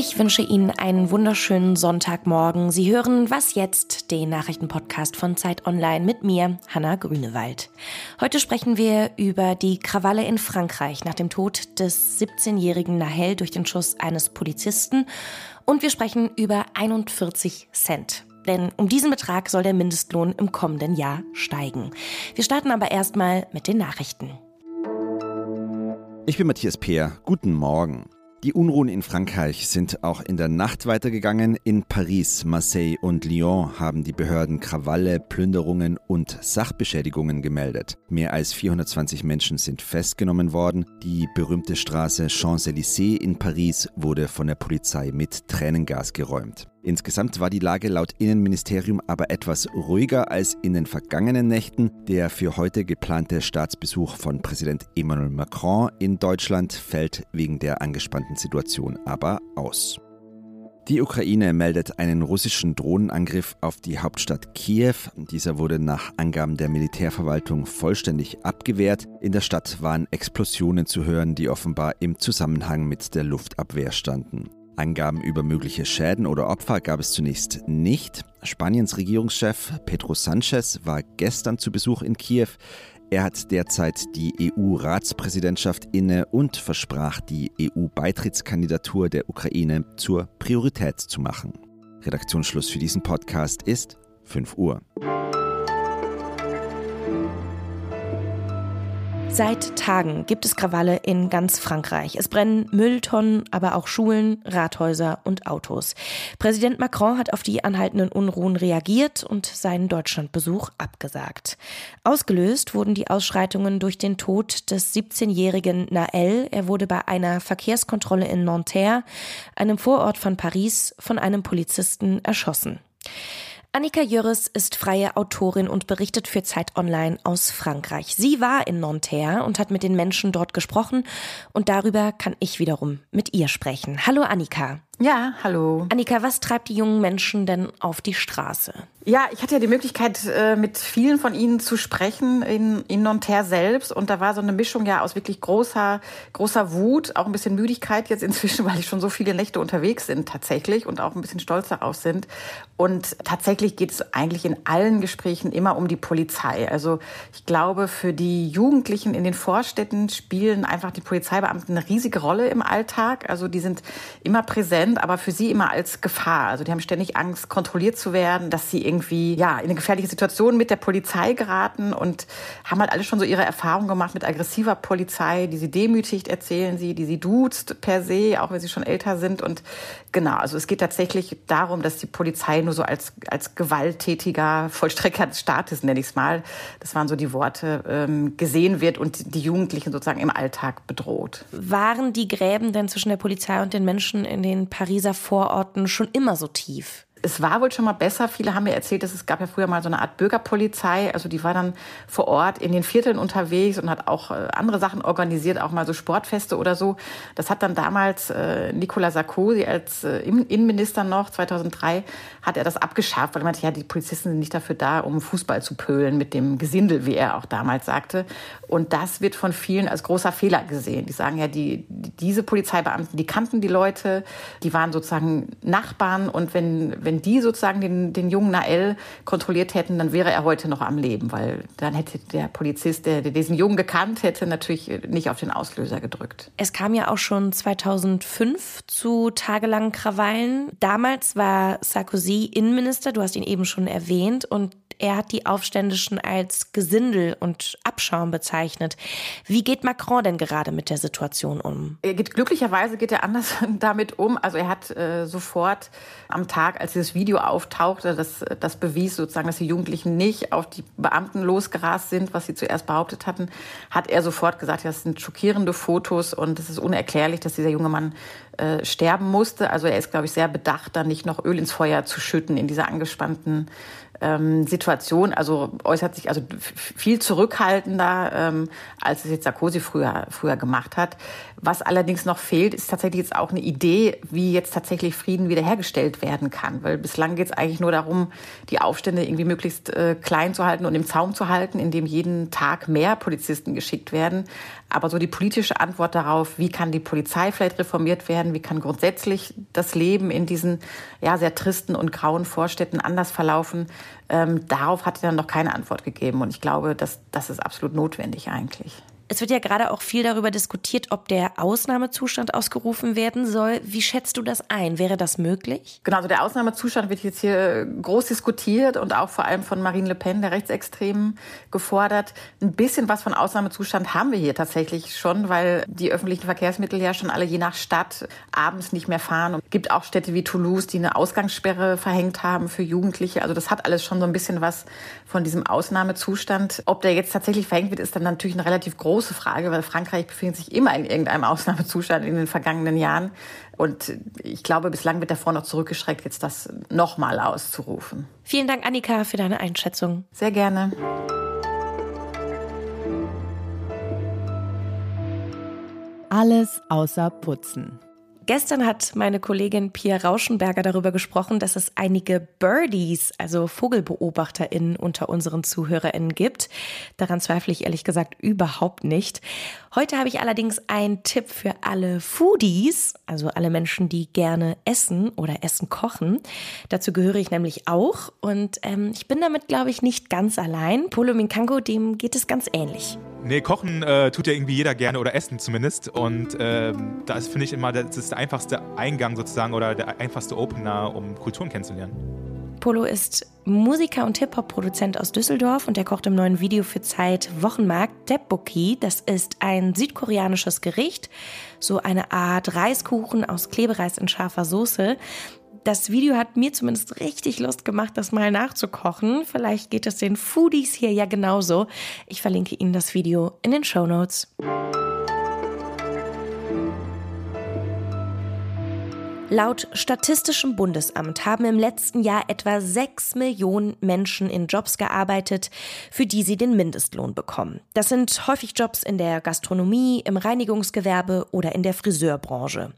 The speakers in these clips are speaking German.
Ich wünsche Ihnen einen wunderschönen Sonntagmorgen. Sie hören Was jetzt, den Nachrichtenpodcast von Zeit Online mit mir, Hanna Grünewald. Heute sprechen wir über die Krawalle in Frankreich nach dem Tod des 17-jährigen Nahel durch den Schuss eines Polizisten und wir sprechen über 41 Cent. Denn um diesen Betrag soll der Mindestlohn im kommenden Jahr steigen. Wir starten aber erstmal mit den Nachrichten. Ich bin Matthias Peer. Guten Morgen. Die Unruhen in Frankreich sind auch in der Nacht weitergegangen. In Paris, Marseille und Lyon haben die Behörden Krawalle, Plünderungen und Sachbeschädigungen gemeldet. Mehr als 420 Menschen sind festgenommen worden. Die berühmte Straße Champs-Élysées in Paris wurde von der Polizei mit Tränengas geräumt. Insgesamt war die Lage laut Innenministerium aber etwas ruhiger als in den vergangenen Nächten. Der für heute geplante Staatsbesuch von Präsident Emmanuel Macron in Deutschland fällt wegen der angespannten Situation aber aus. Die Ukraine meldet einen russischen Drohnenangriff auf die Hauptstadt Kiew. Dieser wurde nach Angaben der Militärverwaltung vollständig abgewehrt. In der Stadt waren Explosionen zu hören, die offenbar im Zusammenhang mit der Luftabwehr standen. Angaben über mögliche Schäden oder Opfer gab es zunächst nicht. Spaniens Regierungschef Pedro Sanchez war gestern zu Besuch in Kiew. Er hat derzeit die EU-Ratspräsidentschaft inne und versprach, die EU-Beitrittskandidatur der Ukraine zur Priorität zu machen. Redaktionsschluss für diesen Podcast ist 5 Uhr. Seit Tagen gibt es Krawalle in ganz Frankreich. Es brennen Mülltonnen, aber auch Schulen, Rathäuser und Autos. Präsident Macron hat auf die anhaltenden Unruhen reagiert und seinen Deutschlandbesuch abgesagt. Ausgelöst wurden die Ausschreitungen durch den Tod des 17-jährigen Nael. Er wurde bei einer Verkehrskontrolle in Nanterre, einem Vorort von Paris, von einem Polizisten erschossen. Annika Jörres ist freie Autorin und berichtet für Zeit Online aus Frankreich. Sie war in Nanterre und hat mit den Menschen dort gesprochen und darüber kann ich wiederum mit ihr sprechen. Hallo Annika. Ja, hallo. Annika, was treibt die jungen Menschen denn auf die Straße? Ja, ich hatte ja die Möglichkeit, äh, mit vielen von ihnen zu sprechen in, in Nanterre selbst. Und da war so eine Mischung ja aus wirklich großer, großer Wut, auch ein bisschen Müdigkeit jetzt inzwischen, weil ich schon so viele Nächte unterwegs sind tatsächlich und auch ein bisschen stolz darauf sind. Und tatsächlich geht es eigentlich in allen Gesprächen immer um die Polizei. Also ich glaube, für die Jugendlichen in den Vorstädten spielen einfach die Polizeibeamten eine riesige Rolle im Alltag. Also die sind immer präsent präsent, aber für sie immer als Gefahr. Also die haben ständig Angst, kontrolliert zu werden, dass sie irgendwie ja in eine gefährliche Situation mit der Polizei geraten und haben halt alle schon so ihre Erfahrungen gemacht mit aggressiver Polizei, die sie demütigt, erzählen sie, die sie duzt per se, auch wenn sie schon älter sind. Und genau, also es geht tatsächlich darum, dass die Polizei nur so als, als gewalttätiger Vollstrecker des Staates, nenne ich es mal, das waren so die Worte, ähm, gesehen wird und die Jugendlichen sozusagen im Alltag bedroht. Waren die Gräben denn zwischen der Polizei und den Menschen in den Pariser Vororten schon immer so tief? Es war wohl schon mal besser. Viele haben mir erzählt, dass es gab ja früher mal so eine Art Bürgerpolizei. Also die war dann vor Ort in den Vierteln unterwegs und hat auch äh, andere Sachen organisiert, auch mal so Sportfeste oder so. Das hat dann damals äh, Nicolas Sarkozy als äh, Innenminister noch, 2003, hat er das abgeschafft, weil er meinte, ja, die Polizisten sind nicht dafür da, um Fußball zu pölen mit dem Gesindel, wie er auch damals sagte. Und das wird von vielen als großer Fehler gesehen. Die sagen ja, die, diese Polizeibeamten, die kannten die Leute, die waren sozusagen Nachbarn und wenn, wenn die sozusagen den, den jungen Nael kontrolliert hätten, dann wäre er heute noch am Leben, weil dann hätte der Polizist, der, der diesen Jungen gekannt hätte, natürlich nicht auf den Auslöser gedrückt. Es kam ja auch schon 2005 zu tagelangen Krawallen. Damals war Sarkozy Innenminister, du hast ihn eben schon erwähnt, und er hat die Aufständischen als Gesindel und Abschaum bezeichnet. Wie geht Macron denn gerade mit der Situation um? Er geht glücklicherweise geht er anders damit um. Also er hat äh, sofort am Tag, als dieses Video auftauchte, das, das bewies sozusagen, dass die Jugendlichen nicht auf die Beamten losgerast sind, was sie zuerst behauptet hatten, hat er sofort gesagt, das sind schockierende Fotos und es ist unerklärlich, dass dieser junge Mann äh, sterben musste. Also er ist, glaube ich, sehr bedacht, da nicht noch Öl ins Feuer zu schütten in dieser angespannten ähm, Situation, also äußert sich also viel zurückhaltender, ähm, als es jetzt Sarkozy früher, früher gemacht hat. Was allerdings noch fehlt, ist tatsächlich jetzt auch eine Idee, wie jetzt tatsächlich Frieden wiederhergestellt werden kann. Weil bislang geht es eigentlich nur darum, die Aufstände irgendwie möglichst äh, klein zu halten und im Zaum zu halten, indem jeden Tag mehr Polizisten geschickt werden. Aber so die politische Antwort darauf, wie kann die Polizei vielleicht reformiert werden, wie kann grundsätzlich das Leben in diesen ja, sehr tristen und grauen Vorstädten anders verlaufen, ähm, darauf hat er dann noch keine Antwort gegeben. Und ich glaube, dass das ist absolut notwendig eigentlich. Es wird ja gerade auch viel darüber diskutiert, ob der Ausnahmezustand ausgerufen werden soll. Wie schätzt du das ein? Wäre das möglich? Genau, also der Ausnahmezustand wird jetzt hier groß diskutiert und auch vor allem von Marine Le Pen, der Rechtsextremen, gefordert. Ein bisschen was von Ausnahmezustand haben wir hier tatsächlich schon, weil die öffentlichen Verkehrsmittel ja schon alle je nach Stadt abends nicht mehr fahren. Und es gibt auch Städte wie Toulouse, die eine Ausgangssperre verhängt haben für Jugendliche. Also das hat alles schon so ein bisschen was von diesem Ausnahmezustand. Ob der jetzt tatsächlich verhängt wird, ist dann natürlich ein relativ groß große Frage, weil Frankreich befindet sich immer in irgendeinem Ausnahmezustand in den vergangenen Jahren. Und ich glaube, bislang wird davor noch zurückgeschreckt, jetzt das nochmal auszurufen. Vielen Dank, Annika, für deine Einschätzung. Sehr gerne. Alles außer Putzen. Gestern hat meine Kollegin Pia Rauschenberger darüber gesprochen, dass es einige Birdies, also VogelbeobachterInnen unter unseren ZuhörerInnen gibt. Daran zweifle ich ehrlich gesagt überhaupt nicht. Heute habe ich allerdings einen Tipp für alle Foodies, also alle Menschen, die gerne essen oder Essen kochen. Dazu gehöre ich nämlich auch und ähm, ich bin damit, glaube ich, nicht ganz allein. Polo Minkango, dem geht es ganz ähnlich. Nee, kochen äh, tut ja irgendwie jeder gerne oder essen zumindest. Und ähm, da ist, finde ich, immer das ist der einfachste Eingang sozusagen oder der einfachste Opener, um Kulturen kennenzulernen. Polo ist Musiker und Hip-Hop-Produzent aus Düsseldorf und er kocht im neuen Video für Zeit Wochenmarkt Tteokbokki. Das ist ein südkoreanisches Gericht, so eine Art Reiskuchen aus Klebereis in scharfer Soße. Das Video hat mir zumindest richtig Lust gemacht, das mal nachzukochen. Vielleicht geht es den Foodies hier ja genauso. Ich verlinke Ihnen das Video in den Show Notes. Laut Statistischem Bundesamt haben im letzten Jahr etwa 6 Millionen Menschen in Jobs gearbeitet, für die sie den Mindestlohn bekommen. Das sind häufig Jobs in der Gastronomie, im Reinigungsgewerbe oder in der Friseurbranche.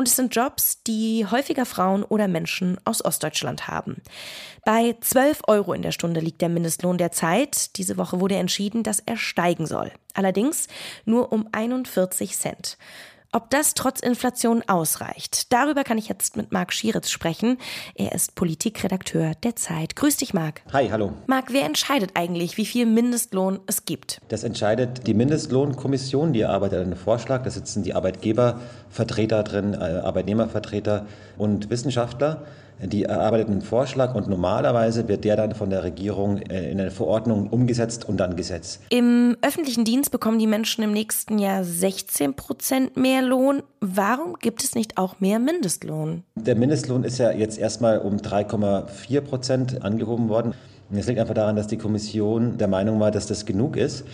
Und es sind Jobs, die häufiger Frauen oder Menschen aus Ostdeutschland haben. Bei 12 Euro in der Stunde liegt der Mindestlohn derzeit. Diese Woche wurde entschieden, dass er steigen soll. Allerdings nur um 41 Cent. Ob das trotz Inflation ausreicht, darüber kann ich jetzt mit Marc Schieritz sprechen. Er ist Politikredakteur der Zeit. Grüß dich, Marc. Hi, hallo. Marc, wer entscheidet eigentlich, wie viel Mindestlohn es gibt? Das entscheidet die Mindestlohnkommission, die erarbeitet einen Vorschlag. Da sitzen die Arbeitgebervertreter drin, äh, Arbeitnehmervertreter und Wissenschaftler. Die erarbeiten einen Vorschlag und normalerweise wird der dann von der Regierung äh, in eine Verordnung umgesetzt und dann Gesetz. Im öffentlichen Dienst bekommen die Menschen im nächsten Jahr 16 Prozent mehr Lohn. Warum gibt es nicht auch mehr Mindestlohn? Der Mindestlohn ist ja jetzt erstmal um 3,4 Prozent angehoben worden. Es liegt einfach daran, dass die Kommission der Meinung war, dass das genug ist.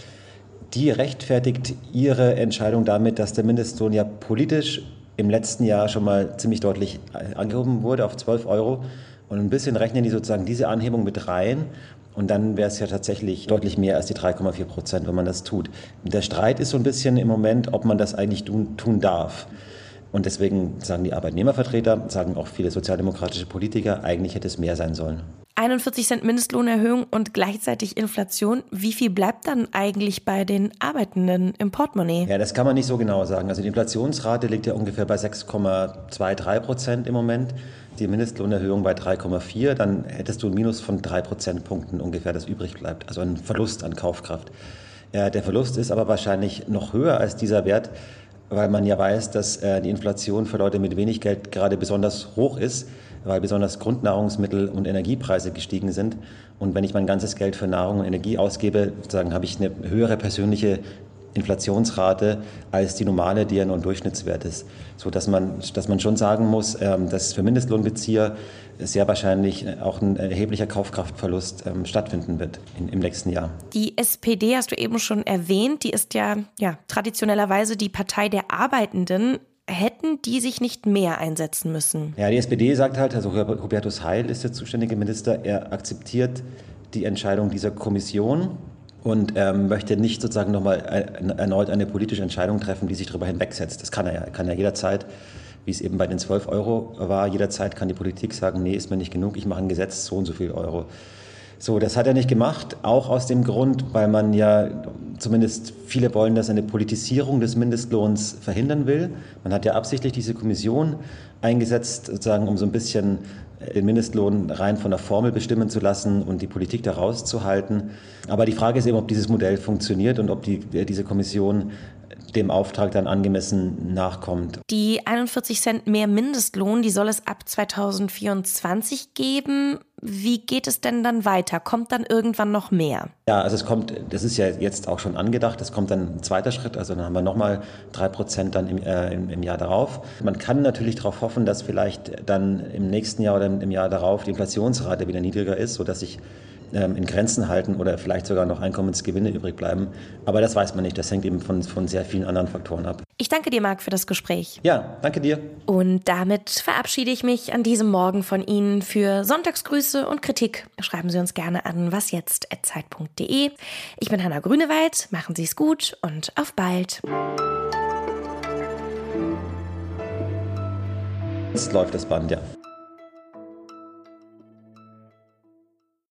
Die rechtfertigt ihre Entscheidung damit, dass der Mindestlohn ja politisch im letzten Jahr schon mal ziemlich deutlich äh, angehoben wurde auf 12 Euro. Und ein bisschen rechnen die sozusagen diese Anhebung mit rein. Und dann wäre es ja tatsächlich deutlich mehr als die 3,4 Prozent, wenn man das tut. Der Streit ist so ein bisschen im Moment, ob man das eigentlich tun, tun darf. Und deswegen sagen die Arbeitnehmervertreter, sagen auch viele sozialdemokratische Politiker, eigentlich hätte es mehr sein sollen. 41 Cent Mindestlohnerhöhung und gleichzeitig Inflation. Wie viel bleibt dann eigentlich bei den Arbeitenden im Portemonnaie? Ja, das kann man nicht so genau sagen. Also die Inflationsrate liegt ja ungefähr bei 6,23 Prozent im Moment. Die Mindestlohnerhöhung bei 3,4. Dann hättest du ein Minus von drei Prozentpunkten ungefähr, das übrig bleibt. Also ein Verlust an Kaufkraft. Ja, der Verlust ist aber wahrscheinlich noch höher als dieser Wert, weil man ja weiß, dass äh, die Inflation für Leute mit wenig Geld gerade besonders hoch ist weil besonders Grundnahrungsmittel und Energiepreise gestiegen sind. Und wenn ich mein ganzes Geld für Nahrung und Energie ausgebe, sozusagen habe ich eine höhere persönliche Inflationsrate als die normale, die ja nur ein Durchschnittswert ist. So dass man, dass man schon sagen muss, ähm, dass für Mindestlohnbezieher sehr wahrscheinlich auch ein erheblicher Kaufkraftverlust ähm, stattfinden wird im nächsten Jahr. Die SPD hast du eben schon erwähnt, die ist ja, ja traditionellerweise die Partei der Arbeitenden. Hätten die sich nicht mehr einsetzen müssen? Ja, die SPD sagt halt, also Hubertus Heil ist der zuständige Minister, er akzeptiert die Entscheidung dieser Kommission und ähm, möchte nicht sozusagen nochmal erneut eine politische Entscheidung treffen, die sich darüber hinwegsetzt. Das kann er ja. Er kann ja jederzeit, wie es eben bei den 12 Euro war, jederzeit kann die Politik sagen, nee, ist mir nicht genug, ich mache ein Gesetz, so und so viel Euro. So, das hat er nicht gemacht, auch aus dem Grund, weil man ja zumindest viele wollen, dass eine Politisierung des Mindestlohns verhindern will. Man hat ja absichtlich diese Kommission eingesetzt, sozusagen, um so ein bisschen den Mindestlohn rein von der Formel bestimmen zu lassen und die Politik da rauszuhalten. Aber die Frage ist eben, ob dieses Modell funktioniert und ob die, diese Kommission dem Auftrag dann angemessen nachkommt. Die 41 Cent mehr Mindestlohn, die soll es ab 2024 geben. Wie geht es denn dann weiter? Kommt dann irgendwann noch mehr? Ja, also es kommt, das ist ja jetzt auch schon angedacht, es kommt dann ein zweiter Schritt, also dann haben wir nochmal drei Prozent dann im, äh, im, im, Jahr darauf. Man kann natürlich darauf hoffen, dass vielleicht dann im nächsten Jahr oder im Jahr darauf die Inflationsrate wieder niedriger ist, sodass sich in Grenzen halten oder vielleicht sogar noch Einkommensgewinne übrig bleiben. Aber das weiß man nicht. Das hängt eben von, von sehr vielen anderen Faktoren ab. Ich danke dir, Marc, für das Gespräch. Ja, danke dir. Und damit verabschiede ich mich an diesem Morgen von Ihnen. Für Sonntagsgrüße und Kritik schreiben Sie uns gerne an wasjetzt.zeit.de. Ich bin Hanna Grünewald. Machen Sie es gut und auf bald. Jetzt läuft das Band, ja.